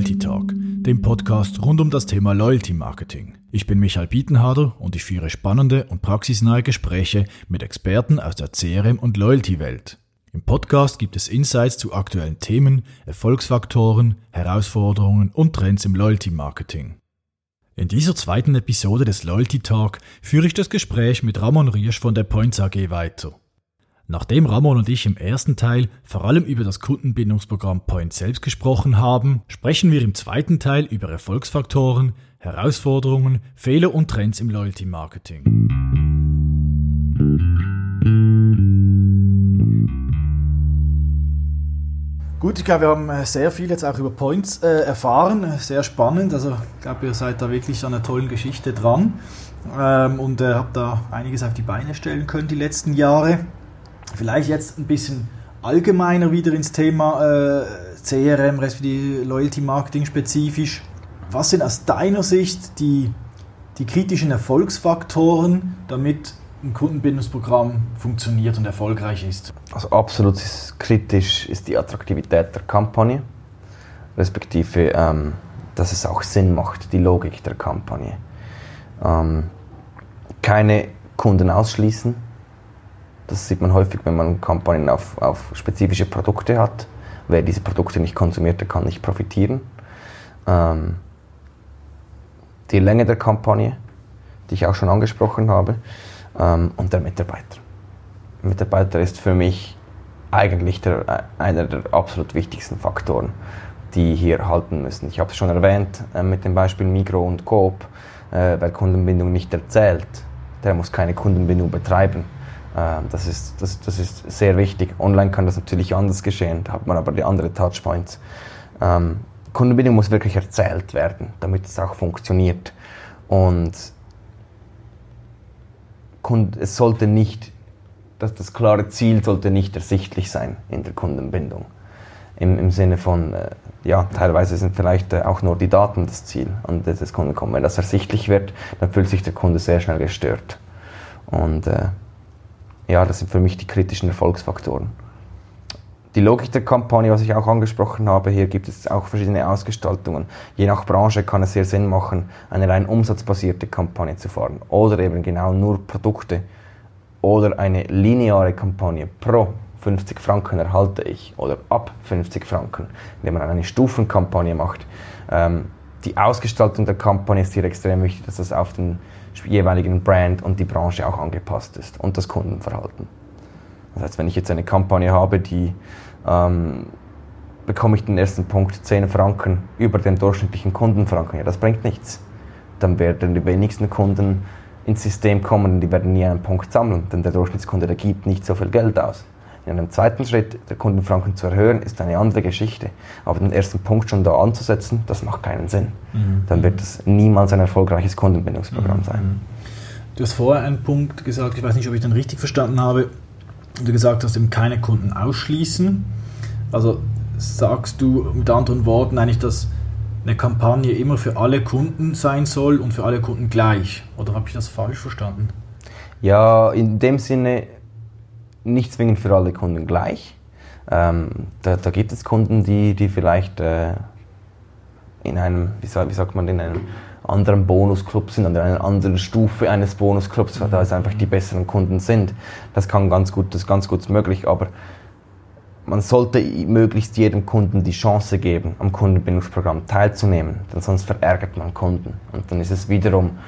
Loyalty Talk, dem Podcast rund um das Thema Loyalty Marketing. Ich bin Michael Bietenharder und ich führe spannende und praxisnahe Gespräche mit Experten aus der CRM- und Loyalty-Welt. Im Podcast gibt es Insights zu aktuellen Themen, Erfolgsfaktoren, Herausforderungen und Trends im Loyalty Marketing. In dieser zweiten Episode des Loyalty Talk führe ich das Gespräch mit Ramon Riersch von der Points AG weiter. Nachdem Ramon und ich im ersten Teil vor allem über das Kundenbindungsprogramm Point selbst gesprochen haben, sprechen wir im zweiten Teil über Erfolgsfaktoren, Herausforderungen, Fehler und Trends im Loyalty Marketing. Gut, ich glaube, wir haben äh, sehr viel jetzt auch über Points äh, erfahren, sehr spannend. Also ich glaube, ihr seid da wirklich an einer tollen Geschichte dran ähm, und äh, habt da einiges auf die Beine stellen können die letzten Jahre. Vielleicht jetzt ein bisschen allgemeiner wieder ins Thema äh, CRM, respektive Loyalty Marketing spezifisch. Was sind aus deiner Sicht die, die kritischen Erfolgsfaktoren, damit ein Kundenbindungsprogramm funktioniert und erfolgreich ist? Also absolut kritisch ist die Attraktivität der Kampagne, respektive, ähm, dass es auch Sinn macht, die Logik der Kampagne. Ähm, keine Kunden ausschließen, das sieht man häufig, wenn man Kampagnen auf, auf spezifische Produkte hat. Wer diese Produkte nicht konsumiert, der kann nicht profitieren. Ähm, die Länge der Kampagne, die ich auch schon angesprochen habe, ähm, und der Mitarbeiter. Der Mitarbeiter ist für mich eigentlich der, einer der absolut wichtigsten Faktoren, die hier halten müssen. Ich habe es schon erwähnt äh, mit dem Beispiel Migro und Coop. Äh, wer Kundenbindung nicht erzählt, der muss keine Kundenbindung betreiben. Ähm, das ist, das, das ist sehr wichtig. Online kann das natürlich anders geschehen, da hat man aber die anderen Touchpoints. Ähm, Kundenbindung muss wirklich erzählt werden, damit es auch funktioniert. Und es sollte nicht, das, das klare Ziel sollte nicht ersichtlich sein in der Kundenbindung. Im, im Sinne von, äh, ja, teilweise sind vielleicht äh, auch nur die Daten das Ziel an das Kunden kommen. Wenn das ersichtlich wird, dann fühlt sich der Kunde sehr schnell gestört. Und äh, ja, das sind für mich die kritischen Erfolgsfaktoren. Die Logik der Kampagne, was ich auch angesprochen habe, hier gibt es auch verschiedene Ausgestaltungen. Je nach Branche kann es sehr Sinn machen, eine rein umsatzbasierte Kampagne zu fahren oder eben genau nur Produkte oder eine lineare Kampagne pro 50 Franken erhalte ich oder ab 50 Franken, indem man eine Stufenkampagne macht. Ähm, die Ausgestaltung der Kampagne ist hier extrem wichtig, dass das auf den jeweiligen Brand und die Branche auch angepasst ist und das Kundenverhalten. Das heißt, wenn ich jetzt eine Kampagne habe, die ähm, bekomme ich den ersten Punkt 10 Franken über den durchschnittlichen Kundenfranken, ja, das bringt nichts. Dann werden die wenigsten Kunden ins System kommen und die werden nie einen Punkt sammeln, denn der Durchschnittskunde, der gibt nicht so viel Geld aus. In einem zweiten Schritt der Kundenfranken zu erhöhen, ist eine andere Geschichte. Aber den ersten Punkt schon da anzusetzen, das macht keinen Sinn. Mhm. Dann wird es niemals ein erfolgreiches Kundenbindungsprogramm mhm. sein. Du hast vorher einen Punkt gesagt, ich weiß nicht, ob ich den richtig verstanden habe. Du gesagt hast, eben keine Kunden ausschließen. Also sagst du mit anderen Worten eigentlich, dass eine Kampagne immer für alle Kunden sein soll und für alle Kunden gleich? Oder habe ich das falsch verstanden? Ja, in dem Sinne nicht zwingend für alle Kunden gleich. Ähm, da, da, gibt es Kunden, die, die vielleicht äh, in einem, wie, wie, sagt man, in einem anderen Bonusclub sind, an einer anderen Stufe eines Bonusclubs, weil da es einfach die besseren Kunden sind. Das kann ganz gut, das ist ganz gut möglich, aber man sollte möglichst jedem Kunden die Chance geben, am Kundenbindungsprogramm teilzunehmen, denn sonst verärgert man Kunden. Und dann ist es wiederum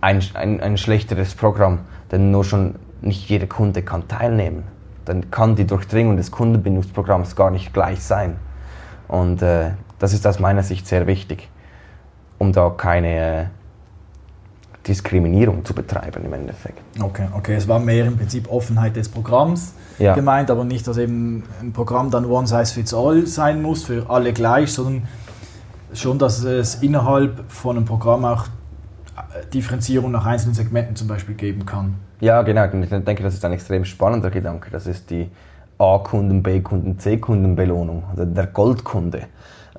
ein, ein, ein schlechteres Programm, denn nur schon nicht jeder Kunde kann teilnehmen. Dann kann die Durchdringung des Kundenbindungsprogramms gar nicht gleich sein. Und äh, das ist aus meiner Sicht sehr wichtig, um da keine äh, Diskriminierung zu betreiben im Endeffekt. Okay, okay, es war mehr im Prinzip Offenheit des Programms ja. gemeint, aber nicht, dass eben ein Programm dann One Size Fits All sein muss, für alle gleich, sondern schon, dass es innerhalb von einem Programm auch Differenzierung nach einzelnen Segmenten zum Beispiel geben kann. Ja, genau. Ich denke, das ist ein extrem spannender Gedanke. Das ist die A-Kunden, B-Kunden, C-Kunden-Belohnung, also der Goldkunde.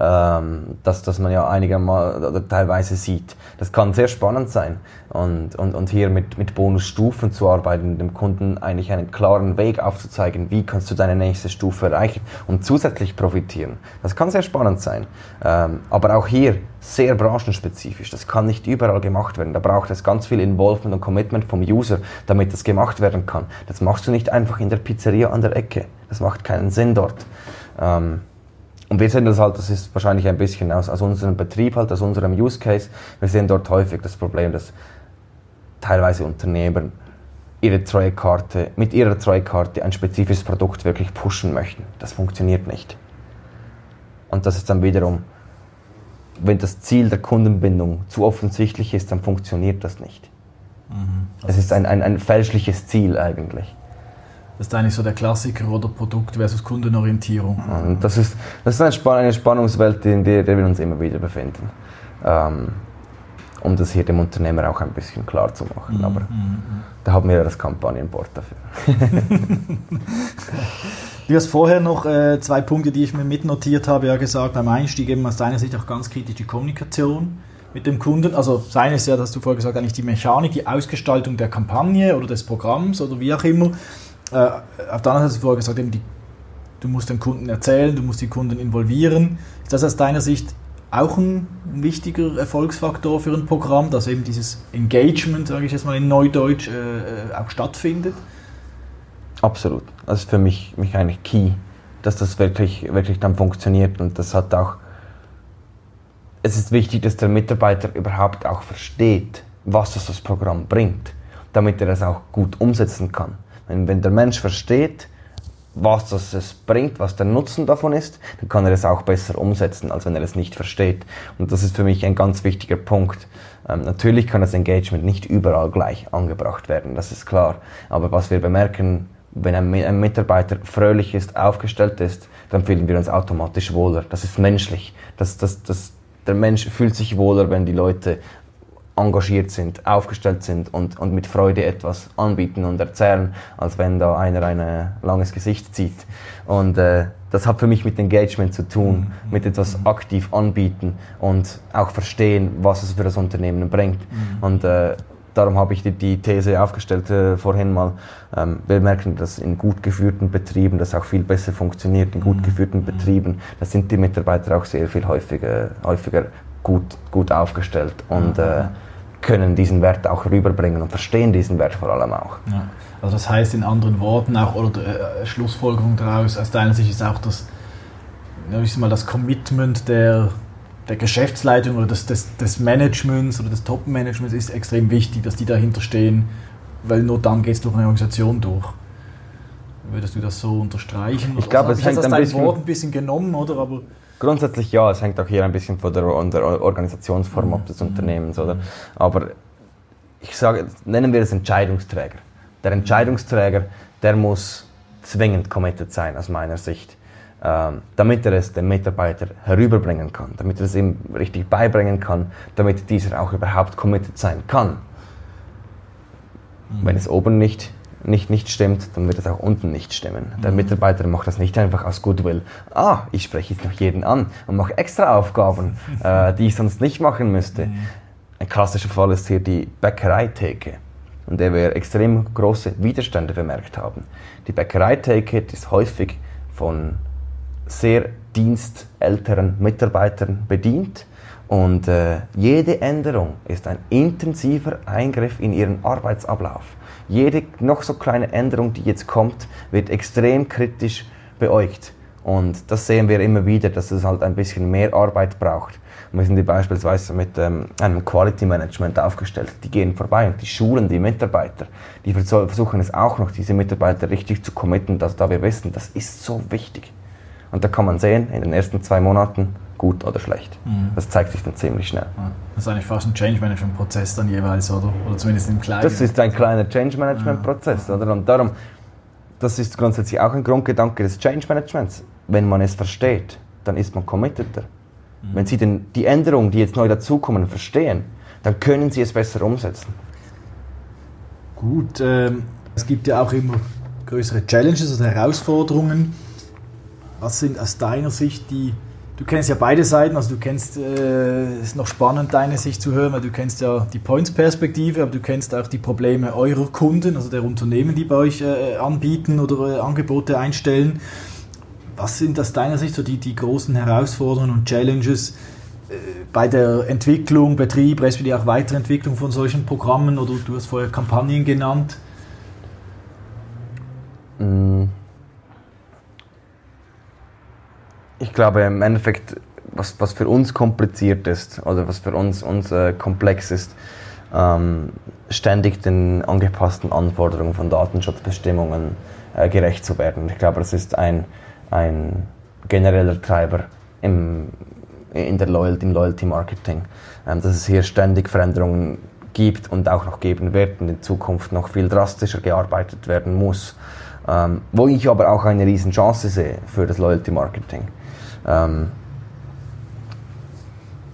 Ähm, dass, dass man ja einigermaßen oder teilweise sieht. Das kann sehr spannend sein und, und, und hier mit, mit Bonusstufen zu arbeiten, dem Kunden eigentlich einen klaren Weg aufzuzeigen, wie kannst du deine nächste Stufe erreichen und zusätzlich profitieren. Das kann sehr spannend sein, ähm, aber auch hier sehr branchenspezifisch. Das kann nicht überall gemacht werden. Da braucht es ganz viel Involvement und Commitment vom User, damit das gemacht werden kann. Das machst du nicht einfach in der Pizzeria an der Ecke. Das macht keinen Sinn dort. Ähm, und wir sehen das halt, das ist wahrscheinlich ein bisschen aus, aus unserem Betrieb, halt, aus unserem Use Case. Wir sehen dort häufig das Problem, dass teilweise Unternehmen ihre Treuekarte, mit ihrer Treuekarte ein spezifisches Produkt wirklich pushen möchten. Das funktioniert nicht. Und das ist dann wiederum, wenn das Ziel der Kundenbindung zu offensichtlich ist, dann funktioniert das nicht. Mhm. Es ist ein, ein, ein fälschliches Ziel eigentlich. Das ist eigentlich so der Klassiker oder Produkt versus Kundenorientierung. Und das ist, das ist eine Spannungswelt, in der, wir uns immer wieder befinden. Ähm, um das hier dem Unternehmer auch ein bisschen klar zu machen. Mhm. Aber mhm. da haben wir ja das Kampagnenboard dafür. du hast vorher noch äh, zwei Punkte, die ich mir mitnotiert habe, ja gesagt, beim Einstieg eben aus deiner Sicht auch ganz kritisch die Kommunikation mit dem Kunden. Also sein ist ja, dass du vorher gesagt, eigentlich die Mechanik, die Ausgestaltung der Kampagne oder des Programms oder wie auch immer. Äh, auf der anderen Seite hast du vorher gesagt, eben die, du musst den Kunden erzählen, du musst die Kunden involvieren. Ist das aus deiner Sicht auch ein wichtiger Erfolgsfaktor für ein Programm, dass eben dieses Engagement, sage ich jetzt mal in Neudeutsch, äh, äh, auch stattfindet? Absolut. Das ist für mich, mich eigentlich key, dass das wirklich, wirklich dann funktioniert und das hat auch es ist wichtig, dass der Mitarbeiter überhaupt auch versteht, was das, das Programm bringt, damit er es auch gut umsetzen kann. Wenn, wenn der Mensch versteht, was das es bringt, was der Nutzen davon ist, dann kann er es auch besser umsetzen, als wenn er es nicht versteht. Und das ist für mich ein ganz wichtiger Punkt. Ähm, natürlich kann das Engagement nicht überall gleich angebracht werden, das ist klar. Aber was wir bemerken, wenn ein, ein Mitarbeiter fröhlich ist, aufgestellt ist, dann fühlen wir uns automatisch wohler. Das ist menschlich. Das, das, das, der Mensch fühlt sich wohler, wenn die Leute engagiert sind, aufgestellt sind und, und mit Freude etwas anbieten und erzählen, als wenn da einer ein langes Gesicht zieht. Und äh, das hat für mich mit Engagement zu tun, mhm. mit etwas aktiv anbieten und auch verstehen, was es für das Unternehmen bringt. Mhm. Und äh, darum habe ich die, die These aufgestellt äh, vorhin mal. Ähm, wir merken, dass in gut geführten Betrieben das auch viel besser funktioniert. In gut mhm. geführten Betrieben, da sind die Mitarbeiter auch sehr viel häufiger, häufiger gut, gut aufgestellt und äh, können diesen Wert auch rüberbringen und verstehen diesen Wert vor allem auch. Ja. Also das heißt in anderen Worten auch, oder äh, Schlussfolgerung daraus, aus deiner Sicht ist auch das, ich mal, das Commitment der, der Geschäftsleitung oder des, des, des Managements oder des Top-Managements ist extrem wichtig, dass die dahinter stehen, weil nur dann geht es durch eine Organisation durch. Würdest du das so unterstreichen? Ich glaube, es hängt ein bisschen, Wort ein bisschen genommen, oder? Aber Grundsätzlich ja, es hängt auch hier ein bisschen von der, der Organisationsform mhm. ab des Unternehmens, oder? Aber ich sage, nennen wir es Entscheidungsträger. Der Entscheidungsträger, der muss zwingend committed sein, aus meiner Sicht, ähm, damit er es dem Mitarbeiter herüberbringen kann, damit er es ihm richtig beibringen kann, damit dieser auch überhaupt committed sein kann. Mhm. Wenn es oben nicht nicht, nicht stimmt, dann wird es auch unten nicht stimmen. Der mhm. Mitarbeiter macht das nicht einfach aus Goodwill. Ah, ich spreche jetzt noch jeden an und mache extra Aufgaben, äh, die ich sonst nicht machen müsste. Mhm. Ein klassischer Fall ist hier die Bäckereitheke, in der wir extrem große Widerstände bemerkt haben. Die Bäckereitheke ist häufig von sehr dienstälteren Mitarbeitern bedient und äh, jede Änderung ist ein intensiver Eingriff in ihren Arbeitsablauf. Jede noch so kleine Änderung, die jetzt kommt, wird extrem kritisch beäugt. Und das sehen wir immer wieder, dass es halt ein bisschen mehr Arbeit braucht. Und wir sind beispielsweise mit ähm, einem Quality Management aufgestellt. Die gehen vorbei und die schulen die Mitarbeiter. Die versuchen es auch noch, diese Mitarbeiter richtig zu committen, dass da wir wissen, das ist so wichtig. Und da kann man sehen, in den ersten zwei Monaten, gut oder schlecht. Mhm. Das zeigt sich dann ziemlich schnell. Das ist eigentlich fast ein Change Management Prozess dann jeweils, oder? Oder zumindest im Kleinen. Das ist ein kleiner Change Management Prozess, ja. oder? Und darum, das ist grundsätzlich auch ein Grundgedanke des Change Managements. Wenn man es versteht, dann ist man committed. Mhm. Wenn Sie denn die Änderungen, die jetzt neu dazukommen, verstehen, dann können Sie es besser umsetzen. Gut, ähm, es gibt ja auch immer größere Challenges oder Herausforderungen. Was sind aus deiner Sicht die du kennst ja beide Seiten, also du kennst, es äh, ist noch spannend, deine Sicht zu hören, weil du kennst ja die Points-Perspektive, aber du kennst auch die Probleme eurer Kunden, also der Unternehmen, die bei euch äh, anbieten oder äh, Angebote einstellen. Was sind aus deiner Sicht so die, die großen Herausforderungen und Challenges äh, bei der Entwicklung, Betrieb, respektive auch Weiterentwicklung von solchen Programmen oder du hast vorher Kampagnen genannt? Mm. Ich glaube im Endeffekt, was, was für uns kompliziert ist oder was für uns, uns äh, komplex ist, ähm, ständig den angepassten Anforderungen von Datenschutzbestimmungen äh, gerecht zu werden. Ich glaube, das ist ein, ein genereller Treiber im, in der Loyalty, im Loyalty Marketing, ähm, dass es hier ständig Veränderungen gibt und auch noch geben wird und in Zukunft noch viel drastischer gearbeitet werden muss. Ähm, wo ich aber auch eine riesen Chance sehe für das Loyalty Marketing. Ähm,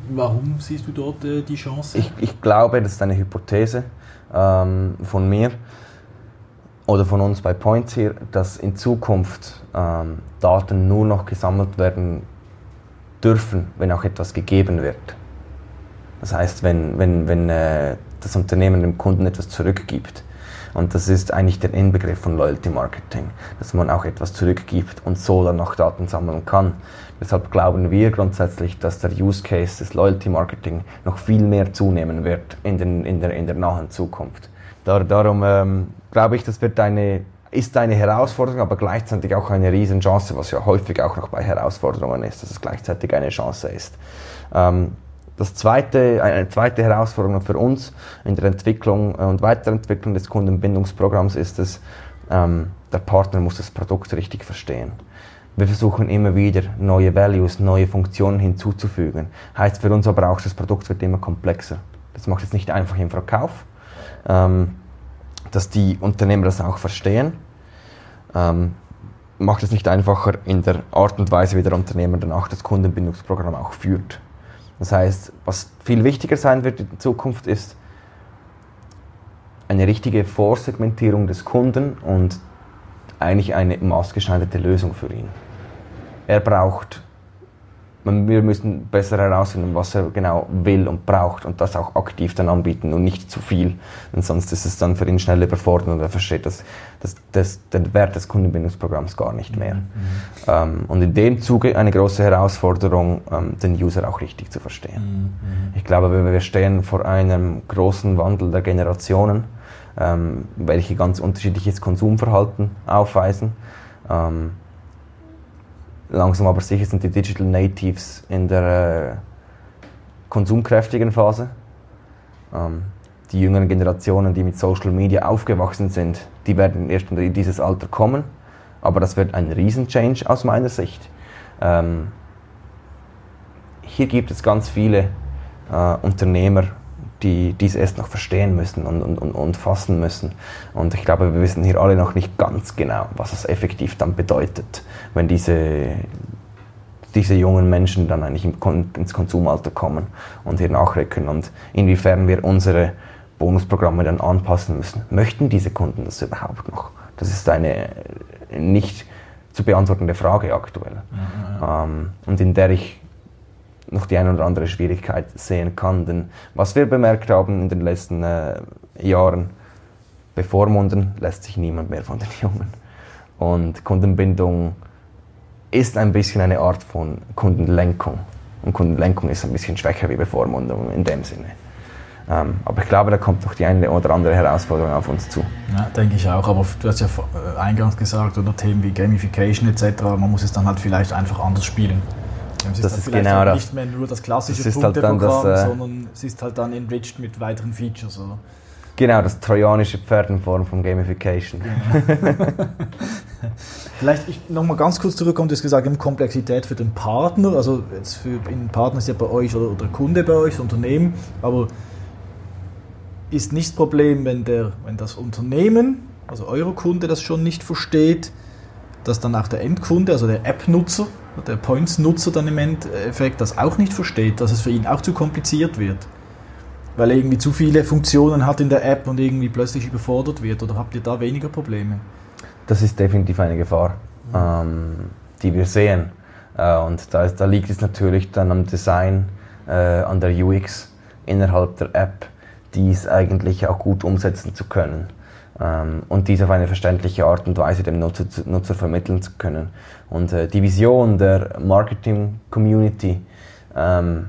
Warum siehst du dort äh, die Chance? Ich, ich, glaube, das ist eine Hypothese ähm, von mir oder von uns bei Points hier, dass in Zukunft ähm, Daten nur noch gesammelt werden dürfen, wenn auch etwas gegeben wird. Das heißt, wenn, wenn, wenn äh, das Unternehmen dem Kunden etwas zurückgibt. Und das ist eigentlich der Inbegriff von Loyalty Marketing, dass man auch etwas zurückgibt und so dann noch Daten sammeln kann. Deshalb glauben wir grundsätzlich, dass der Use Case des Loyalty Marketing noch viel mehr zunehmen wird in, den, in, der, in der nahen Zukunft. Dar, darum ähm, glaube ich, das wird eine, ist eine Herausforderung, aber gleichzeitig auch eine Riesenchance, was ja häufig auch noch bei Herausforderungen ist, dass es gleichzeitig eine Chance ist. Ähm, das zweite, eine zweite Herausforderung für uns in der Entwicklung und Weiterentwicklung des Kundenbindungsprogramms ist es, ähm, der Partner muss das Produkt richtig verstehen. Wir versuchen immer wieder neue Values, neue Funktionen hinzuzufügen. Heißt für uns aber auch, das Produkt wird immer komplexer. Das macht es nicht einfach im Verkauf, ähm, dass die Unternehmer das auch verstehen. Ähm, macht es nicht einfacher in der Art und Weise, wie der Unternehmer danach das Kundenbindungsprogramm auch führt. Das heißt, was viel wichtiger sein wird in Zukunft ist eine richtige Vorsegmentierung des Kunden und eigentlich eine maßgeschneiderte Lösung für ihn. Er braucht wir müssen besser herausfinden, was er genau will und braucht und das auch aktiv dann anbieten und nicht zu viel. Und sonst ist es dann für ihn schnell überfordert und er versteht das, das, das, den Wert des Kundenbindungsprogramms gar nicht mehr. Mhm. Ähm, und in dem Zuge eine große Herausforderung, ähm, den User auch richtig zu verstehen. Mhm. Ich glaube, wir stehen vor einem großen Wandel der Generationen, ähm, welche ganz unterschiedliches Konsumverhalten aufweisen. Ähm, langsam aber sicher sind die Digital Natives in der äh, konsumkräftigen Phase. Ähm, die jüngeren Generationen, die mit Social Media aufgewachsen sind, die werden erst in dieses Alter kommen. Aber das wird ein Riesen-Change aus meiner Sicht. Ähm, hier gibt es ganz viele äh, Unternehmer, die dies erst noch verstehen müssen und, und, und, und fassen müssen. Und ich glaube, wir wissen hier alle noch nicht ganz genau, was es effektiv dann bedeutet, wenn diese, diese jungen Menschen dann eigentlich ins Konsumalter kommen und hier nachrücken und inwiefern wir unsere Bonusprogramme dann anpassen müssen. Möchten diese Kunden das überhaupt noch? Das ist eine nicht zu beantwortende Frage aktuell. Ja, ja. Ähm, und in der ich noch die eine oder andere Schwierigkeit sehen kann. Denn was wir bemerkt haben in den letzten äh, Jahren, bevormunden lässt sich niemand mehr von den Jungen. Und Kundenbindung ist ein bisschen eine Art von Kundenlenkung. Und Kundenlenkung ist ein bisschen schwächer wie Bevormundung in dem Sinne. Ähm, aber ich glaube, da kommt noch die eine oder andere Herausforderung auf uns zu. Ja, denke ich auch. Aber du hast ja äh, eingangs gesagt, oder Themen wie Gamification etc., man muss es dann halt vielleicht einfach anders spielen. Es das ist genau das. Nicht mehr nur das klassische das Punkteprogramm, halt das, äh, sondern es ist halt dann enriched mit weiteren Features, oder? Genau, das trojanische Pferd in Form von Gamification. Genau. Vielleicht nochmal ganz kurz zurückkommen, du hast gesagt, Komplexität für den Partner, also jetzt für ein Partner ist ja bei euch oder, oder Kunde bei euch, das Unternehmen, aber ist nicht das Problem, wenn, der, wenn das Unternehmen, also euer Kunde das schon nicht versteht, dass dann auch der Endkunde, also der App-Nutzer, der Points-Nutzer dann im Endeffekt das auch nicht versteht, dass es für ihn auch zu kompliziert wird. Weil er irgendwie zu viele Funktionen hat in der App und irgendwie plötzlich überfordert wird. Oder habt ihr da weniger Probleme? Das ist definitiv eine Gefahr, ähm, die wir sehen. Äh, und da, da, liegt es natürlich dann am Design, äh, an der UX innerhalb der App, dies eigentlich auch gut umsetzen zu können und dies auf eine verständliche Art und Weise dem Nutzer, Nutzer vermitteln zu können. Und äh, die Vision der Marketing-Community, ähm,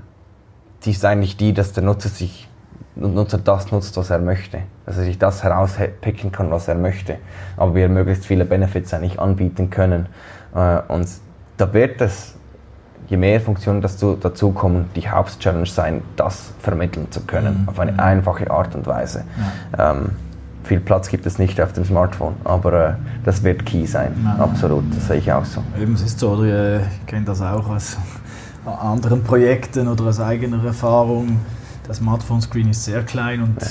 die ist eigentlich die, dass der Nutzer sich Nutzer das nutzt, was er möchte. Dass er sich das herauspicken kann, was er möchte. Aber wir möglichst viele Benefits eigentlich anbieten können. Äh, und da wird es, je mehr Funktionen dazu, dazukommen, die Hauptchallenge sein, das vermitteln zu können. Mhm. Auf eine einfache Art und Weise. Ja. Ähm, viel Platz gibt es nicht auf dem Smartphone, aber äh, das wird key sein. Ja. Absolut, das sehe ich auch so. Eben, es ist so, oder ich kenne das auch aus anderen Projekten oder aus eigener Erfahrung der Smartphone-Screen ist sehr klein und ja.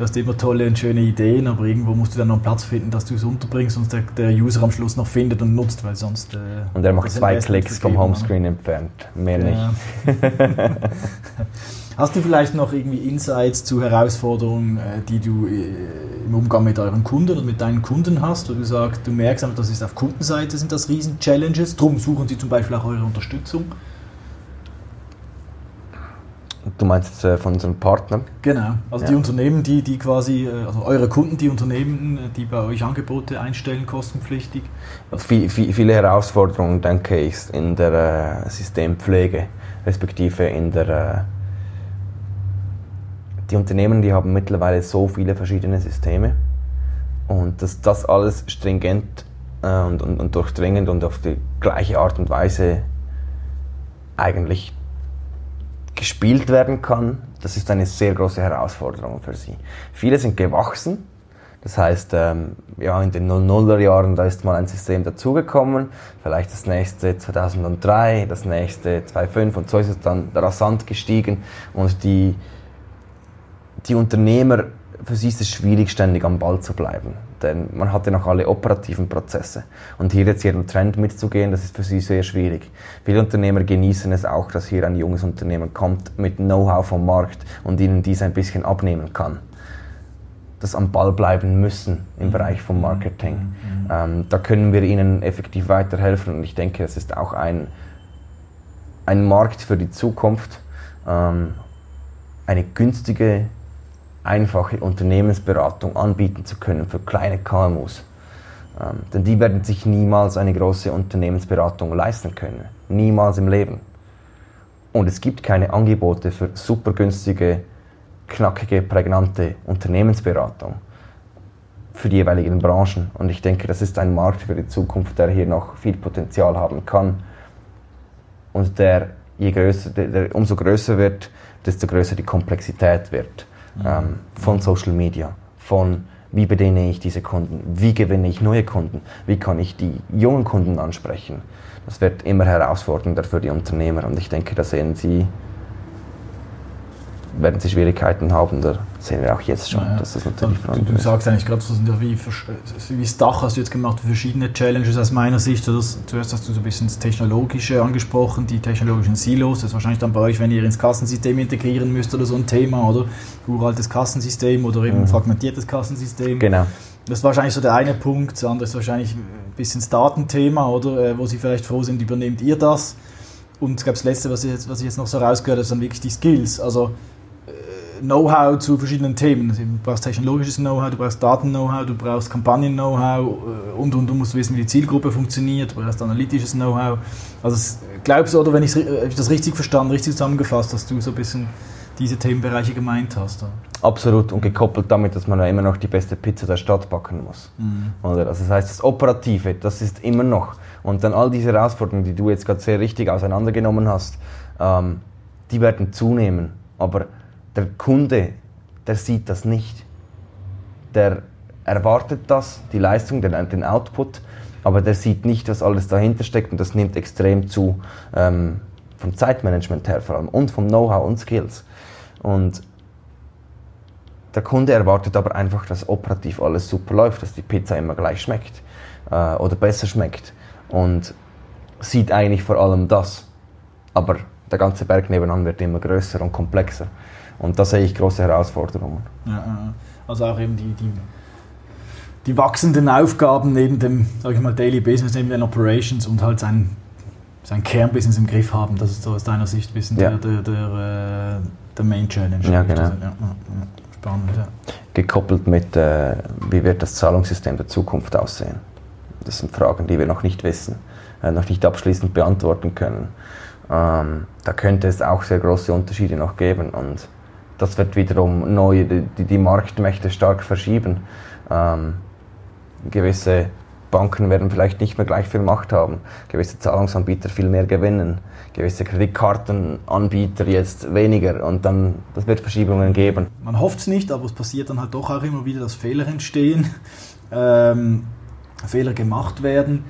Du hast immer tolle und schöne Ideen, aber irgendwo musst du dann noch einen Platz finden, dass du es unterbringst und der, der User am Schluss noch findet und nutzt, weil sonst... Äh, und er macht zwei Klicks vom Homescreen entfernt, mehr ja. nicht. Hast du vielleicht noch irgendwie Insights zu Herausforderungen, äh, die du äh, im Umgang mit euren Kunden und mit deinen Kunden hast, wo du sagst, du merkst einfach, das ist auf Kundenseite sind das riesen Challenges, darum suchen sie zum Beispiel auch eure Unterstützung? Du meinst äh, von unseren Partnern? Genau, also ja. die Unternehmen, die, die quasi, äh, also eure Kunden, die Unternehmen, die bei euch Angebote einstellen, kostenpflichtig? Viel, viel, viele Herausforderungen, denke ich, in der äh, Systempflege, respektive in der. Äh, die Unternehmen, die haben mittlerweile so viele verschiedene Systeme und dass das alles stringent und, und, und durchdringend und auf die gleiche Art und Weise eigentlich gespielt werden kann, das ist eine sehr große Herausforderung für sie. Viele sind gewachsen, das heißt, ähm, ja, in den 00er Jahren, da ist mal ein System dazugekommen, vielleicht das nächste 2003, das nächste 2005 und so ist es dann rasant gestiegen und die, die Unternehmer, für sie ist es schwierig, ständig am Ball zu bleiben denn man hat ja noch alle operativen Prozesse. Und hier jetzt ihren Trend mitzugehen, das ist für sie sehr schwierig. Viele Unternehmer genießen es auch, dass hier ein junges Unternehmen kommt mit Know-how vom Markt und ihnen dies ein bisschen abnehmen kann. Das am Ball bleiben müssen im mhm. Bereich vom Marketing. Mhm. Ähm, da können wir ihnen effektiv weiterhelfen und ich denke, es ist auch ein, ein Markt für die Zukunft. Ähm, eine günstige einfache Unternehmensberatung anbieten zu können für kleine KMUs. Ähm, denn die werden sich niemals eine große Unternehmensberatung leisten können. Niemals im Leben. Und es gibt keine Angebote für super günstige, knackige, prägnante Unternehmensberatung für die jeweiligen Branchen. Und ich denke, das ist ein Markt für die Zukunft, der hier noch viel Potenzial haben kann. Und der, je größer, der, der umso größer wird, desto größer die Komplexität wird ähm, von Social Media, von wie bediene ich diese Kunden, wie gewinne ich neue Kunden, wie kann ich die jungen Kunden ansprechen. Das wird immer herausfordernder für die Unternehmer und ich denke, da sehen Sie werden sie Schwierigkeiten haben. Da sehen wir auch jetzt schon, ja, dass das natürlich Du, du sagst eigentlich gerade, so sind ja wie, wie das Dach hast du jetzt gemacht, verschiedene Challenges aus meiner Sicht. Das, zuerst hast du so ein bisschen das Technologische angesprochen, die technologischen Silos. Das ist wahrscheinlich dann bei euch, wenn ihr ins Kassensystem integrieren müsst oder so ein Thema, oder? Uraltes Kassensystem oder eben mhm. fragmentiertes Kassensystem. Genau. Das ist wahrscheinlich so der eine Punkt. Das andere ist wahrscheinlich ein bisschen das Datenthema, oder? Äh, wo sie vielleicht froh sind, übernehmt ihr das? Und ich glaube, das Letzte, was ich, jetzt, was ich jetzt noch so rausgehört habe, sind wirklich die Skills. Also Know-how zu verschiedenen Themen. Also, du brauchst technologisches Know-how, du brauchst Daten-Know-how, du brauchst Kampagnen-Know-how äh, und, und du musst wissen, wie die Zielgruppe funktioniert, du brauchst analytisches Know-how. Also glaubst du, oder wenn ich, äh, ich das richtig verstanden, richtig zusammengefasst, dass du so ein bisschen diese Themenbereiche gemeint hast? Oder? Absolut und gekoppelt damit, dass man ja immer noch die beste Pizza der Stadt backen muss. Mhm. Oder? Also das heißt, das Operative, das ist immer noch. Und dann all diese Herausforderungen, die du jetzt gerade sehr richtig auseinandergenommen hast, ähm, die werden zunehmen. Aber der Kunde, der sieht das nicht. Der erwartet das, die Leistung, den, den Output, aber der sieht nicht, was alles dahinter steckt und das nimmt extrem zu, ähm, vom Zeitmanagement her vor allem und vom Know-how und Skills. Und der Kunde erwartet aber einfach, dass operativ alles super läuft, dass die Pizza immer gleich schmeckt äh, oder besser schmeckt und sieht eigentlich vor allem das. Aber der ganze Berg nebenan wird immer größer und komplexer. Und da sehe ich große Herausforderungen. Ja, also auch eben die, die, die wachsenden Aufgaben neben dem, sag ich mal, Daily Business, neben den Operations und halt sein sein Kernbusiness im Griff haben. Das ist so aus deiner Sicht ein bisschen ja. der, der, der, äh, der Main Challenge. Ja, genau. Also, ja, Spannend, ja. Gekoppelt mit, äh, wie wird das Zahlungssystem der Zukunft aussehen? Das sind Fragen, die wir noch nicht wissen, äh, noch nicht abschließend beantworten können. Ähm, da könnte es auch sehr große Unterschiede noch geben und das wird wiederum neue, die, die Marktmächte stark verschieben. Ähm, gewisse Banken werden vielleicht nicht mehr gleich viel Macht haben, gewisse Zahlungsanbieter viel mehr gewinnen, gewisse Kreditkartenanbieter jetzt weniger und dann das wird Verschiebungen geben. Man hofft es nicht, aber es passiert dann halt doch auch immer wieder, dass Fehler entstehen, ähm, Fehler gemacht werden.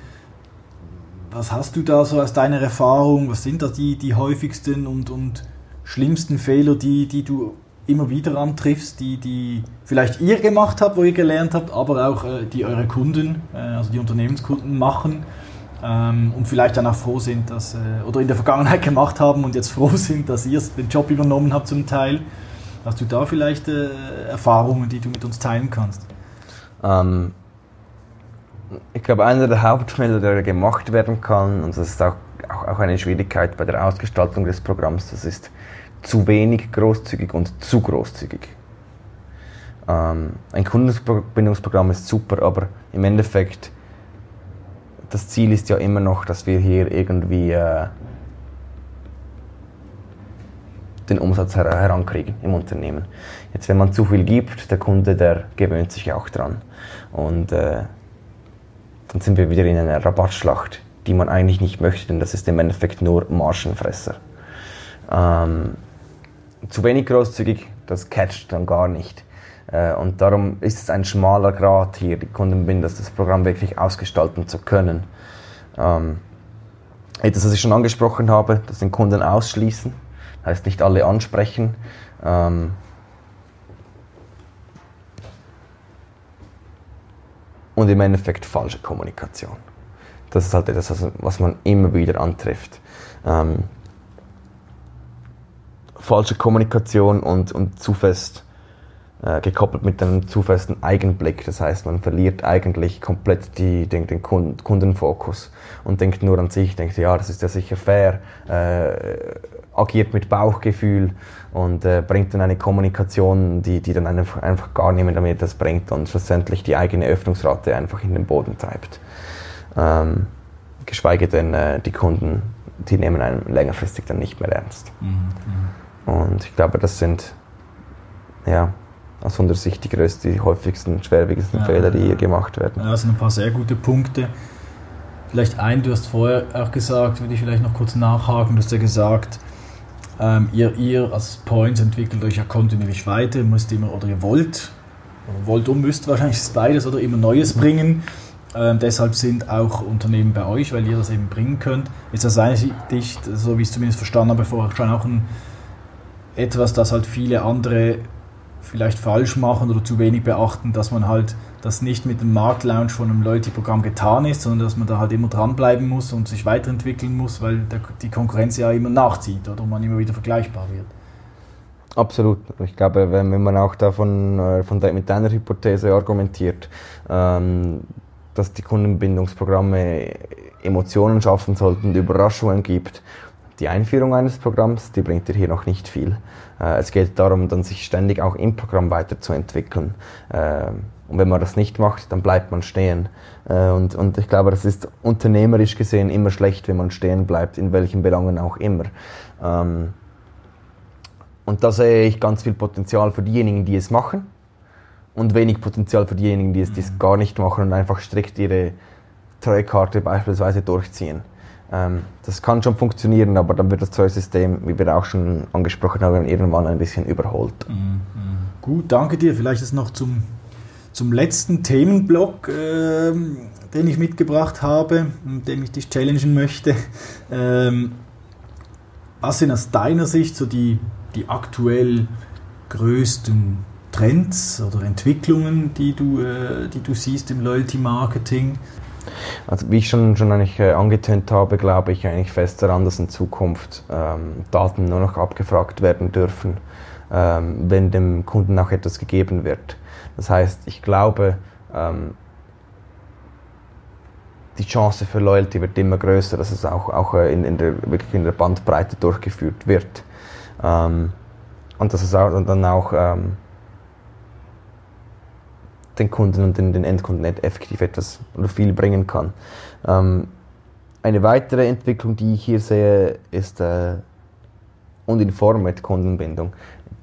Was hast du da so aus deiner Erfahrung? Was sind da die, die häufigsten und, und schlimmsten Fehler, die, die du immer wieder antriffst, die, die vielleicht ihr gemacht habt, wo ihr gelernt habt, aber auch äh, die eure Kunden, äh, also die Unternehmenskunden machen ähm, und vielleicht dann auch froh sind, dass, äh, oder in der Vergangenheit gemacht haben und jetzt froh sind, dass ihr den Job übernommen habt zum Teil. Hast du da vielleicht äh, Erfahrungen, die du mit uns teilen kannst? Ähm, ich glaube, einer der Hauptfehler, der gemacht werden kann, und das ist auch, auch, auch eine Schwierigkeit bei der Ausgestaltung des Programms, das ist zu wenig großzügig und zu großzügig. Ähm, ein Kundenbindungsprogramm ist super, aber im Endeffekt, das Ziel ist ja immer noch, dass wir hier irgendwie äh, den Umsatz her herankriegen im Unternehmen. Jetzt, wenn man zu viel gibt, der Kunde, der gewöhnt sich auch dran. Und äh, dann sind wir wieder in einer Rabattschlacht, die man eigentlich nicht möchte, denn das ist im Endeffekt nur Margenfresser. Ähm, zu wenig großzügig, das catcht dann gar nicht. Äh, und darum ist es ein schmaler Grad hier, die Kundenbindung, das Programm wirklich ausgestalten zu können. Ähm, etwas, was ich schon angesprochen habe, das den Kunden ausschließen, heißt nicht alle ansprechen. Ähm, und im Endeffekt falsche Kommunikation. Das ist halt etwas, was man immer wieder antrifft. Ähm, falsche Kommunikation und, und zu fest äh, gekoppelt mit einem zu festen Eigenblick. Das heißt, man verliert eigentlich komplett die, den, den Kundenfokus und denkt nur an sich, denkt, ja, das ist ja sicher fair, äh, agiert mit Bauchgefühl und äh, bringt dann eine Kommunikation, die, die dann einfach, einfach gar niemand damit das bringt und schlussendlich die eigene Öffnungsrate einfach in den Boden treibt. Ähm, geschweige denn äh, die Kunden, die nehmen einen längerfristig dann nicht mehr ernst. Mhm, mhm. Und ich glaube, das sind ja, aus unserer Sicht die größten, die häufigsten, schwerwiegendsten ja, Fehler, die hier gemacht werden. Ja, das sind ein paar sehr gute Punkte. Vielleicht ein, du hast vorher auch gesagt, würde ich vielleicht noch kurz nachhaken, du hast ja gesagt, ähm, ihr, ihr als Points entwickelt euch ja kontinuierlich weiter, müsst immer, oder ihr wollt, oder wollt und müsst wahrscheinlich beides, oder immer Neues bringen. Ähm, deshalb sind auch Unternehmen bei euch, weil ihr das eben bringen könnt. Ist das eigentlich, so wie ich es zumindest verstanden habe, vorher schon auch ein etwas, das halt viele andere vielleicht falsch machen oder zu wenig beachten, dass man halt das nicht mit dem Marktlaunch von einem Loyalty-Programm getan ist, sondern dass man da halt immer dranbleiben muss und sich weiterentwickeln muss, weil der, die Konkurrenz ja immer nachzieht oder man immer wieder vergleichbar wird. Absolut. Ich glaube, wenn, man auch davon äh, von der, mit deiner Hypothese argumentiert, ähm, dass die Kundenbindungsprogramme Emotionen schaffen sollten Überraschungen gibt die Einführung eines Programms, die bringt dir hier noch nicht viel. Äh, es geht darum, dann sich ständig auch im Programm weiterzuentwickeln. Äh, und wenn man das nicht macht, dann bleibt man stehen. Äh, und, und ich glaube, das ist unternehmerisch gesehen immer schlecht, wenn man stehen bleibt, in welchen Belangen auch immer. Ähm, und da sehe ich ganz viel Potenzial für diejenigen, die es machen und wenig Potenzial für diejenigen, die es, die es gar nicht machen und einfach strikt ihre Treukarte beispielsweise durchziehen. Ähm, das kann schon funktionieren, aber dann wird das Zollsystem, wie wir auch schon angesprochen haben, irgendwann ein bisschen überholt. Mhm, mhm. Gut, danke dir. Vielleicht ist noch zum, zum letzten Themenblock, äh, den ich mitgebracht habe, mit dem ich dich challengen möchte. Ähm, was sind aus deiner Sicht so die, die aktuell größten Trends oder Entwicklungen, die du, äh, die du siehst im Loyalty Marketing? Also wie ich schon, schon eigentlich äh, angetönt habe, glaube ich eigentlich fest daran, dass in Zukunft ähm, Daten nur noch abgefragt werden dürfen, ähm, wenn dem Kunden auch etwas gegeben wird. Das heißt, ich glaube, ähm, die Chance für Loyalty wird immer größer, dass es auch, auch äh, in, in der, wirklich in der Bandbreite durchgeführt wird. Ähm, und dass es auch, dann auch ähm, den Kunden und den, den Endkunden effektiv etwas oder viel bringen kann. Ähm, eine weitere Entwicklung, die ich hier sehe, ist äh, und in Form mit Kundenbindung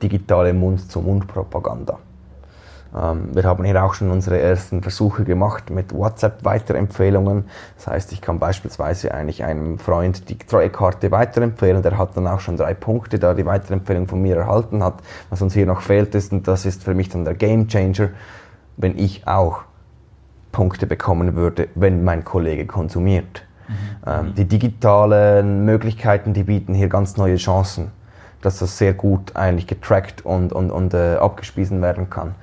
digitale Mund-zu-Mund-Propaganda. Ähm, wir haben hier auch schon unsere ersten Versuche gemacht mit WhatsApp-Weiterempfehlungen. Das heißt, ich kann beispielsweise eigentlich einem Freund die Treuekarte weiterempfehlen. Der hat dann auch schon drei Punkte, da die Weiterempfehlung von mir erhalten hat. Was uns hier noch fehlt ist, und das ist für mich dann der Game Changer, wenn ich auch Punkte bekommen würde, wenn mein Kollege konsumiert. Mhm. Ähm, die digitalen Möglichkeiten, die bieten hier ganz neue Chancen, dass das sehr gut eigentlich getrackt und, und, und äh, abgespiesen werden kann.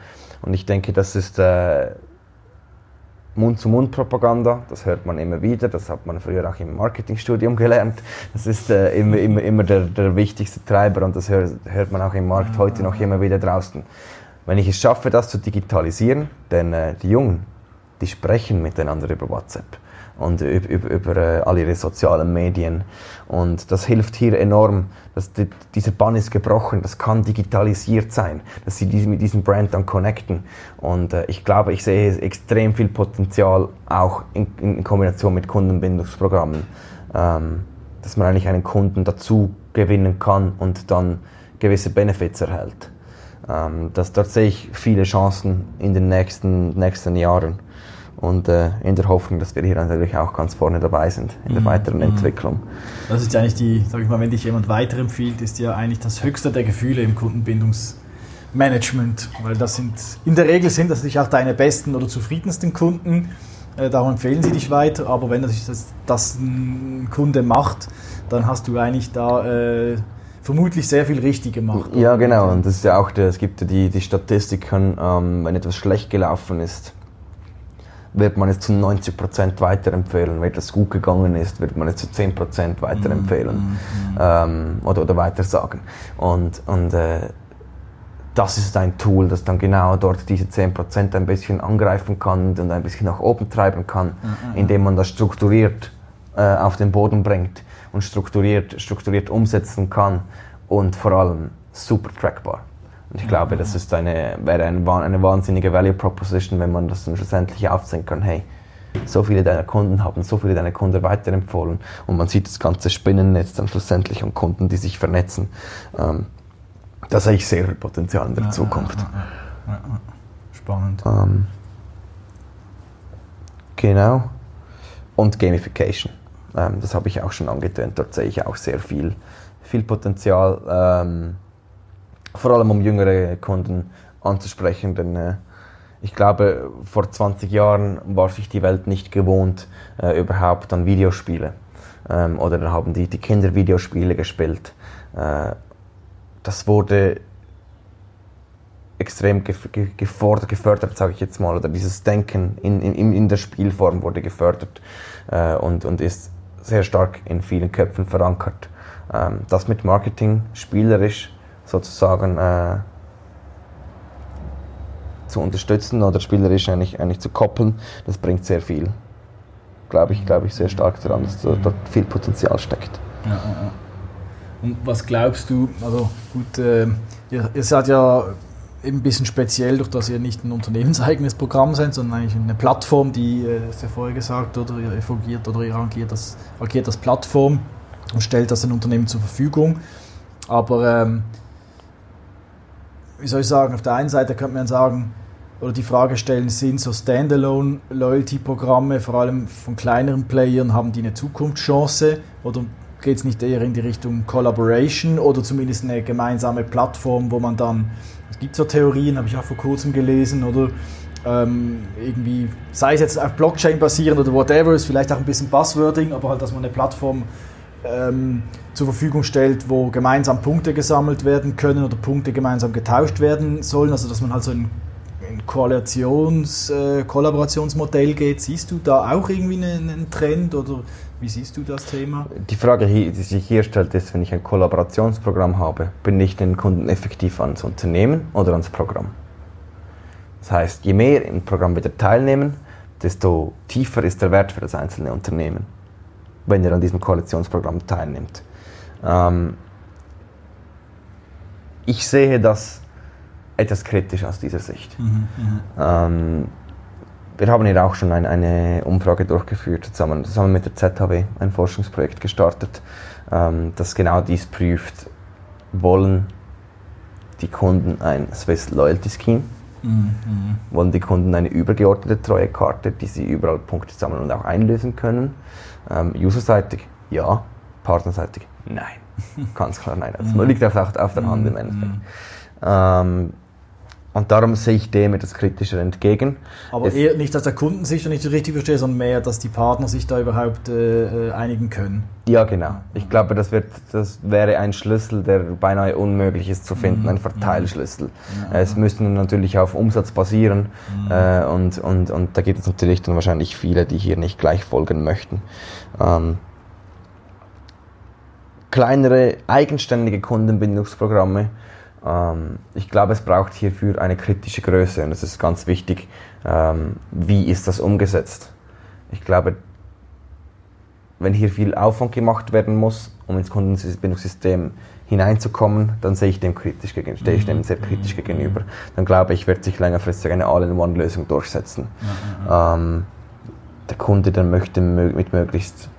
Und ich denke, das ist äh, Mund-zu-Mund-Propaganda, das hört man immer wieder, das hat man früher auch im Marketingstudium gelernt. Das ist äh, immer, immer, immer der, der wichtigste Treiber und das hört, hört man auch im Markt heute noch immer wieder draußen. Wenn ich es schaffe, das zu digitalisieren, denn äh, die Jungen, die sprechen miteinander über WhatsApp und über, über, über äh, all ihre sozialen Medien. Und das hilft hier enorm. Dass die, dieser Bann ist gebrochen, das kann digitalisiert sein, dass sie mit diesem Brand dann connecten. Und äh, ich glaube, ich sehe extrem viel Potenzial auch in, in Kombination mit Kundenbindungsprogrammen, ähm, dass man eigentlich einen Kunden dazu gewinnen kann und dann gewisse Benefits erhält. Ähm, das, dort sehe ich viele Chancen in den nächsten, nächsten Jahren und äh, in der Hoffnung, dass wir hier natürlich auch ganz vorne dabei sind in der mhm. weiteren mhm. Entwicklung. Das ist ja eigentlich die, sag ich mal, wenn dich jemand weiterempfiehlt, ist ja eigentlich das höchste der Gefühle im Kundenbindungsmanagement, weil das sind, in der Regel sind das natürlich auch deine besten oder zufriedensten Kunden, äh, darum empfehlen sie dich weiter, aber wenn das, das ein Kunde macht, dann hast du eigentlich da äh, vermutlich sehr viel richtig gemacht. Ja, genau, und das ist ja auch, der, es gibt ja die, die Statistiken, ähm, wenn etwas schlecht gelaufen ist, wird man es zu 90% weiterempfehlen. Wenn es gut gegangen ist, wird man es zu 10% weiterempfehlen mm, ähm, oder, oder weitersagen. Und, und äh, das ist ein Tool, das dann genau dort diese 10% ein bisschen angreifen kann und ein bisschen nach oben treiben kann, mm, indem man das strukturiert äh, auf den Boden bringt und strukturiert, strukturiert umsetzen kann und vor allem super trackbar. Und ich glaube, das ist eine, wäre eine, eine wahnsinnige Value Proposition, wenn man das dann schlussendlich aufzeigen kann, hey, so viele deiner Kunden haben so viele deiner Kunden weiterempfohlen und man sieht das ganze Spinnennetz dann schlussendlich und Kunden, die sich vernetzen. Ähm, da sehe ich sehr viel Potenzial in der ja, Zukunft. Ja, ja, Spannend. Ähm, genau. Und Gamification. Ähm, das habe ich auch schon angetönt. Dort sehe ich auch sehr viel, viel Potenzial. Ähm, vor allem um jüngere Kunden anzusprechen, denn äh, ich glaube, vor 20 Jahren war sich die Welt nicht gewohnt, äh, überhaupt an Videospiele. Ähm, oder dann haben die, die Kinder Videospiele gespielt. Äh, das wurde extrem gefordert, gefördert, sage ich jetzt mal, oder dieses Denken in, in, in der Spielform wurde gefördert äh, und, und ist sehr stark in vielen Köpfen verankert. Ähm, das mit Marketing spielerisch sozusagen äh, zu unterstützen oder spielerisch eigentlich, eigentlich zu koppeln, das bringt sehr viel. Glaube ich, glaube ich sehr stark daran, dass dort viel Potenzial steckt. Ja, ja. Und was glaubst du, also gut, äh, ihr, ihr seid ja ein bisschen speziell, durch dass ihr nicht ein unternehmenseigenes Programm seid, sondern eigentlich eine Plattform, die, äh, das ja vorher gesagt, oder ihr fungiert oder ihr agiert das, agiert als Plattform und stellt das den Unternehmen zur Verfügung. Aber ähm, wie soll ich sagen, auf der einen Seite könnte man sagen, oder die Frage stellen, sind so Standalone-Loyalty-Programme, vor allem von kleineren Playern, haben die eine Zukunftschance oder geht es nicht eher in die Richtung Collaboration oder zumindest eine gemeinsame Plattform, wo man dann, es gibt so Theorien, habe ich auch vor kurzem gelesen, oder ähm, irgendwie, sei es jetzt auf Blockchain basierend oder whatever, ist vielleicht auch ein bisschen Buzzwording, aber halt, dass man eine Plattform ähm, zur Verfügung stellt, wo gemeinsam Punkte gesammelt werden können oder Punkte gemeinsam getauscht werden sollen, also dass man halt so ein, ein Koalitions, äh, Kollaborationsmodell geht. Siehst du da auch irgendwie einen, einen, Trend oder wie siehst du das Thema? Die Frage, die sich hier stellt, ist, wenn ich ein Kollaborationsprogramm habe, bin ich den Kunden effektiv ans Unternehmen oder ans Programm? Das heißt, je mehr im Programm wieder teilnehmen, desto tiefer ist der Wert für das einzelne Unternehmen, wenn er an diesem Koalitionsprogramm teilnimmt. Ähm, ich sehe das etwas kritisch aus dieser Sicht. Mhm, ähm, wir haben hier auch schon ein, eine Umfrage durchgeführt, zusammen, zusammen mit der ZHW, ein Forschungsprojekt gestartet, ähm, das genau dies prüft. Wollen die Kunden ein Swiss Loyalty Scheme? Mhm. Wollen die Kunden eine übergeordnete Treuekarte, die sie überall Punkte sammeln und auch einlösen können? Ähm, Userseitig ja, partnerseitig nein. Ganz klar nein. Das liegt auch auf der Hand im Endeffekt. Ähm, und darum sehe ich dem etwas kritischer entgegen. Aber es eher nicht, dass der Kundensicht nicht so richtig verstehe, sondern mehr, dass die Partner sich da überhaupt äh, äh, einigen können. Ja, genau. Ich glaube, das, wird, das wäre ein Schlüssel, der beinahe unmöglich ist zu finden, mhm. ein Verteilschlüssel. Mhm. Es müsste natürlich auf Umsatz basieren mhm. äh, und, und, und da gibt es natürlich dann wahrscheinlich viele, die hier nicht gleich folgen möchten. Ähm, kleinere, eigenständige Kundenbindungsprogramme ich glaube, es braucht hierfür eine kritische Größe und es ist ganz wichtig, ähm, wie ist das umgesetzt. Ich glaube, wenn hier viel Aufwand gemacht werden muss, um ins Kundenbindungssystem hineinzukommen, dann sehe ich dem kritisch gegen, stehe ich dem sehr kritisch gegenüber. Dann glaube ich, wird sich längerfristig eine All-in-One-Lösung durchsetzen. Ähm, der Kunde dann möchte mit möglichst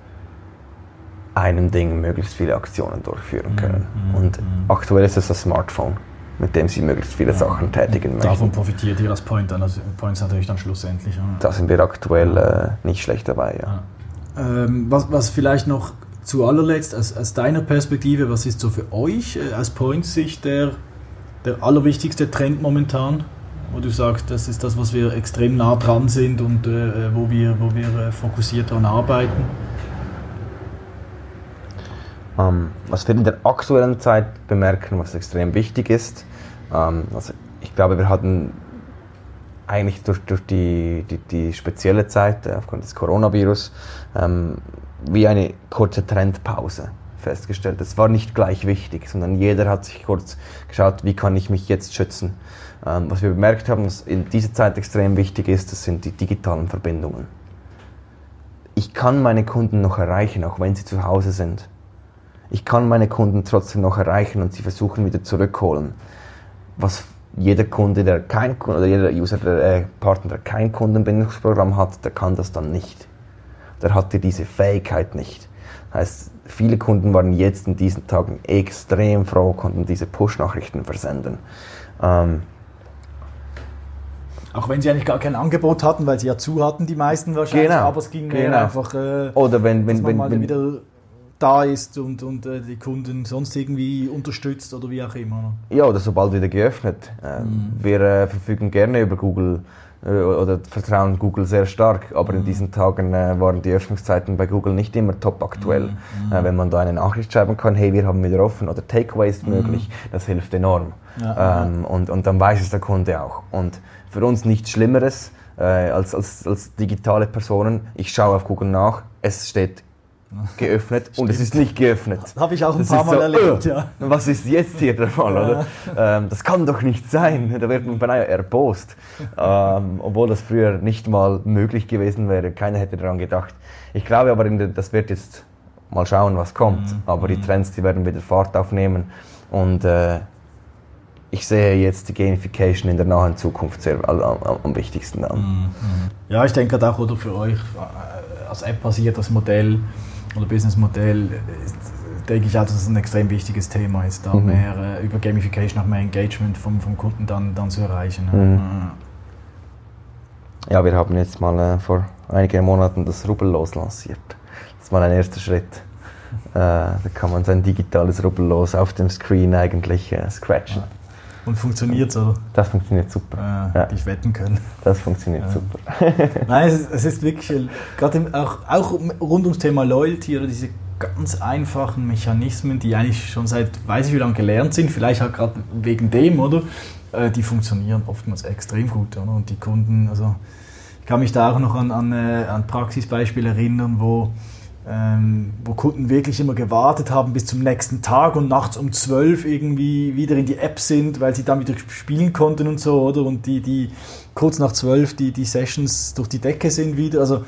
einem Ding möglichst viele Aktionen durchführen können. Mhm. Und mhm. aktuell ist es das Smartphone, mit dem sie möglichst viele ja. Sachen tätigen möchten. Davon profitiert ihr als Point, also Points natürlich dann schlussendlich. Ja. Da sind wir aktuell äh, nicht schlecht dabei. Ja. Ähm, was, was vielleicht noch zu allerletzt aus, aus, deiner Perspektive, was ist so für euch äh, aus Points Sicht der, der allerwichtigste Trend momentan? Wo du sagst, das ist das, was wir extrem nah dran sind und äh, wo wir, wo wir äh, fokussiert daran arbeiten? Ähm, was wir in der aktuellen Zeit bemerken, was extrem wichtig ist, ähm, also ich glaube, wir hatten eigentlich durch, durch die, die, die spezielle Zeit äh, aufgrund des Coronavirus ähm, wie eine kurze Trendpause festgestellt. Es war nicht gleich wichtig, sondern jeder hat sich kurz geschaut, wie kann ich mich jetzt schützen. Ähm, was wir bemerkt haben, was in dieser Zeit extrem wichtig ist, das sind die digitalen Verbindungen. Ich kann meine Kunden noch erreichen, auch wenn sie zu Hause sind ich kann meine Kunden trotzdem noch erreichen und sie versuchen wieder zurückholen. Was jeder Kunde, der kein oder jeder User, der äh, Partner, der kein Kundenbindungsprogramm hat, der kann das dann nicht. Der hatte diese Fähigkeit nicht. Das heißt, viele Kunden waren jetzt in diesen Tagen extrem froh, konnten diese Push-Nachrichten versenden. Ähm, auch wenn sie eigentlich gar kein Angebot hatten, weil sie ja zu hatten, die meisten wahrscheinlich, genau, aber es ging genau. einfach, äh, oder wenn, wenn, wenn, wenn, wieder da ist und, und äh, die Kunden sonst irgendwie unterstützt oder wie auch immer. Ja, oder sobald wieder geöffnet. Äh, mhm. Wir äh, verfügen gerne über Google äh, oder vertrauen Google sehr stark, aber mhm. in diesen Tagen äh, waren die Öffnungszeiten bei Google nicht immer top aktuell. Mhm. Äh, wenn man da eine Nachricht schreiben kann, hey, wir haben wieder offen oder Takeaway ist mhm. möglich, das hilft enorm. Ja, ähm, ja. Und, und dann weiß es der Kunde auch. Und für uns nichts Schlimmeres, als, als, als digitale Personen. Ich schaue auf Google nach, es steht geöffnet und es ist nicht geöffnet. Habe ich auch ein das paar Mal so, erlebt, äh, ja. Was ist jetzt hier der Fall, oder? Ähm, das kann doch nicht sein. Da wird man beinahe erbost. Ähm, obwohl das früher nicht mal möglich gewesen wäre. Keiner hätte daran gedacht. Ich glaube aber, der, das wird jetzt mal schauen, was kommt. Mhm. Aber die mhm. Trends, die werden wieder Fahrt aufnehmen. Und äh, ich sehe jetzt die Gamification in der nahen Zukunft sehr, am, am wichtigsten an. Mhm. Ja, ich denke auch, oder für euch äh, als App basiert das Modell oder Businessmodell denke ich auch, dass es ein extrem wichtiges Thema ist, da mhm. mehr äh, über Gamification auch mehr Engagement vom, vom Kunden dann, dann zu erreichen. Mhm. Ja, wir haben jetzt mal äh, vor einigen Monaten das Rubbellos lanciert. Das war ein erster Schritt. äh, da kann man sein digitales Rubbellos auf dem Screen eigentlich äh, scratchen. Ja. Und funktioniert so? Das funktioniert super. Äh, ja. Ich wetten können. Das funktioniert ja. super. Nein, es ist, es ist wirklich, gerade auch, auch rund ums Thema Loyalty oder diese ganz einfachen Mechanismen, die eigentlich schon seit weiß ich wie lange gelernt sind, vielleicht auch gerade wegen dem, oder? Äh, die funktionieren oftmals extrem gut. Oder? Und die Kunden, also ich kann mich da auch noch an, an, äh, an Praxisbeispiele erinnern, wo ähm, wo Kunden wirklich immer gewartet haben bis zum nächsten Tag und nachts um 12 irgendwie wieder in die App sind, weil sie dann wieder spielen konnten und so, oder? Und die, die kurz nach 12 die, die Sessions durch die Decke sind wieder. Also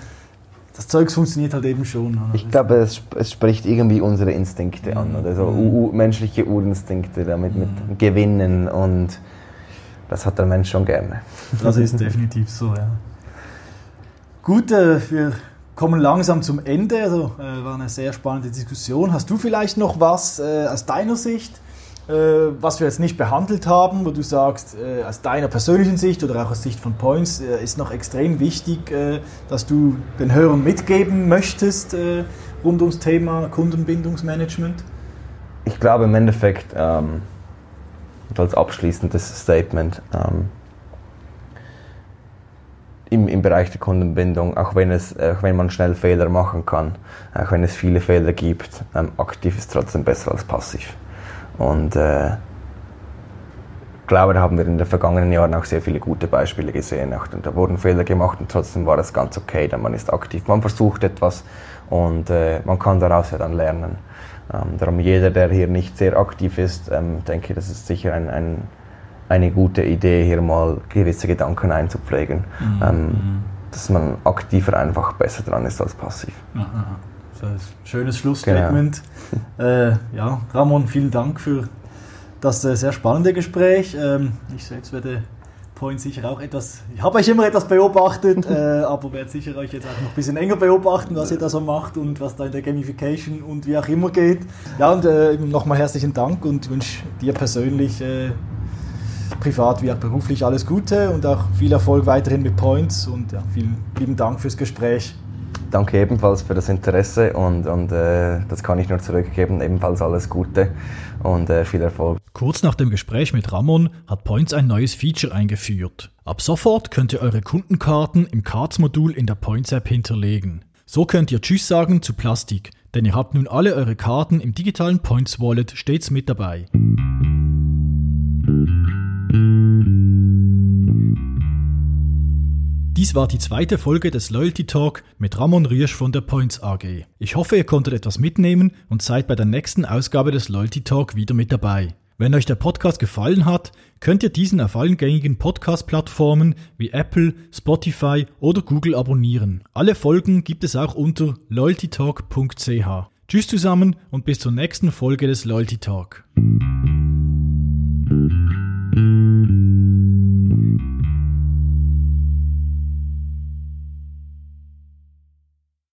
das Zeugs funktioniert halt eben schon. Oder? Ich glaube, es, es, spricht irgendwie unsere Instinkte an, oder so mhm. menschliche Urinstinkte damit mit mhm. Gewinnen und das hat der Mensch schon gerne. Das ist definitiv so, ja. Gut, äh, wir kommen langsam zum Ende. Also äh, war eine sehr spannende Diskussion. Hast du vielleicht noch was äh, aus deiner Sicht, äh, was wir jetzt nicht behandelt haben, wo du sagst, äh, aus deiner persönlichen Sicht oder auch aus Sicht von Points äh, ist noch extrem wichtig, äh, dass du den Hörern mitgeben möchtest rund ums Thema Kundenbindungsmanagement? Ich glaube im Endeffekt, ähm, als abschließendes Statement, ähm, im, im Bereich der Kundenbindung, auch wenn, es, auch wenn man schnell Fehler machen kann, auch wenn es viele Fehler gibt, ähm, aktiv ist trotzdem besser als passiv. Und äh, ich glaube, da haben wir in den vergangenen Jahren auch sehr viele gute Beispiele gesehen. Auch, da wurden Fehler gemacht und trotzdem war das ganz okay, denn man ist aktiv, man versucht etwas und äh, man kann daraus ja dann lernen. Ähm, darum jeder, der hier nicht sehr aktiv ist, ähm, denke, das ist sicher ein, ein eine gute Idee, hier mal gewisse Gedanken einzupflegen. Mhm. Ähm, mhm. dass man aktiver einfach besser dran ist als passiv. Aha. Das ist ein schönes Schlussstatement. Genau. äh, ja, Ramon, vielen Dank für das äh, sehr spannende Gespräch. Ähm, ich selbst werde Point sicher auch etwas, ich habe euch immer etwas beobachtet, äh, aber werde sicher euch jetzt auch noch ein bisschen enger beobachten, was ihr da so macht und was da in der Gamification und wie auch immer geht. Ja, und äh, nochmal herzlichen Dank und wünsche dir persönlich äh, privat wie auch beruflich alles Gute und auch viel Erfolg weiterhin mit Points und ja, vielen lieben Dank fürs Gespräch. Danke ebenfalls für das Interesse und, und äh, das kann ich nur zurückgeben. Ebenfalls alles Gute und äh, viel Erfolg. Kurz nach dem Gespräch mit Ramon hat Points ein neues Feature eingeführt. Ab sofort könnt ihr eure Kundenkarten im Cards-Modul in der Points-App hinterlegen. So könnt ihr Tschüss sagen zu Plastik, denn ihr habt nun alle eure Karten im digitalen Points Wallet stets mit dabei. Dies war die zweite Folge des Loyalty Talk mit Ramon Riesch von der Points AG. Ich hoffe, ihr konntet etwas mitnehmen und seid bei der nächsten Ausgabe des Loyalty Talk wieder mit dabei. Wenn euch der Podcast gefallen hat, könnt ihr diesen auf allen gängigen Podcast-Plattformen wie Apple, Spotify oder Google abonnieren. Alle Folgen gibt es auch unter loyaltytalk.ch. Tschüss zusammen und bis zur nächsten Folge des Loyalty Talk.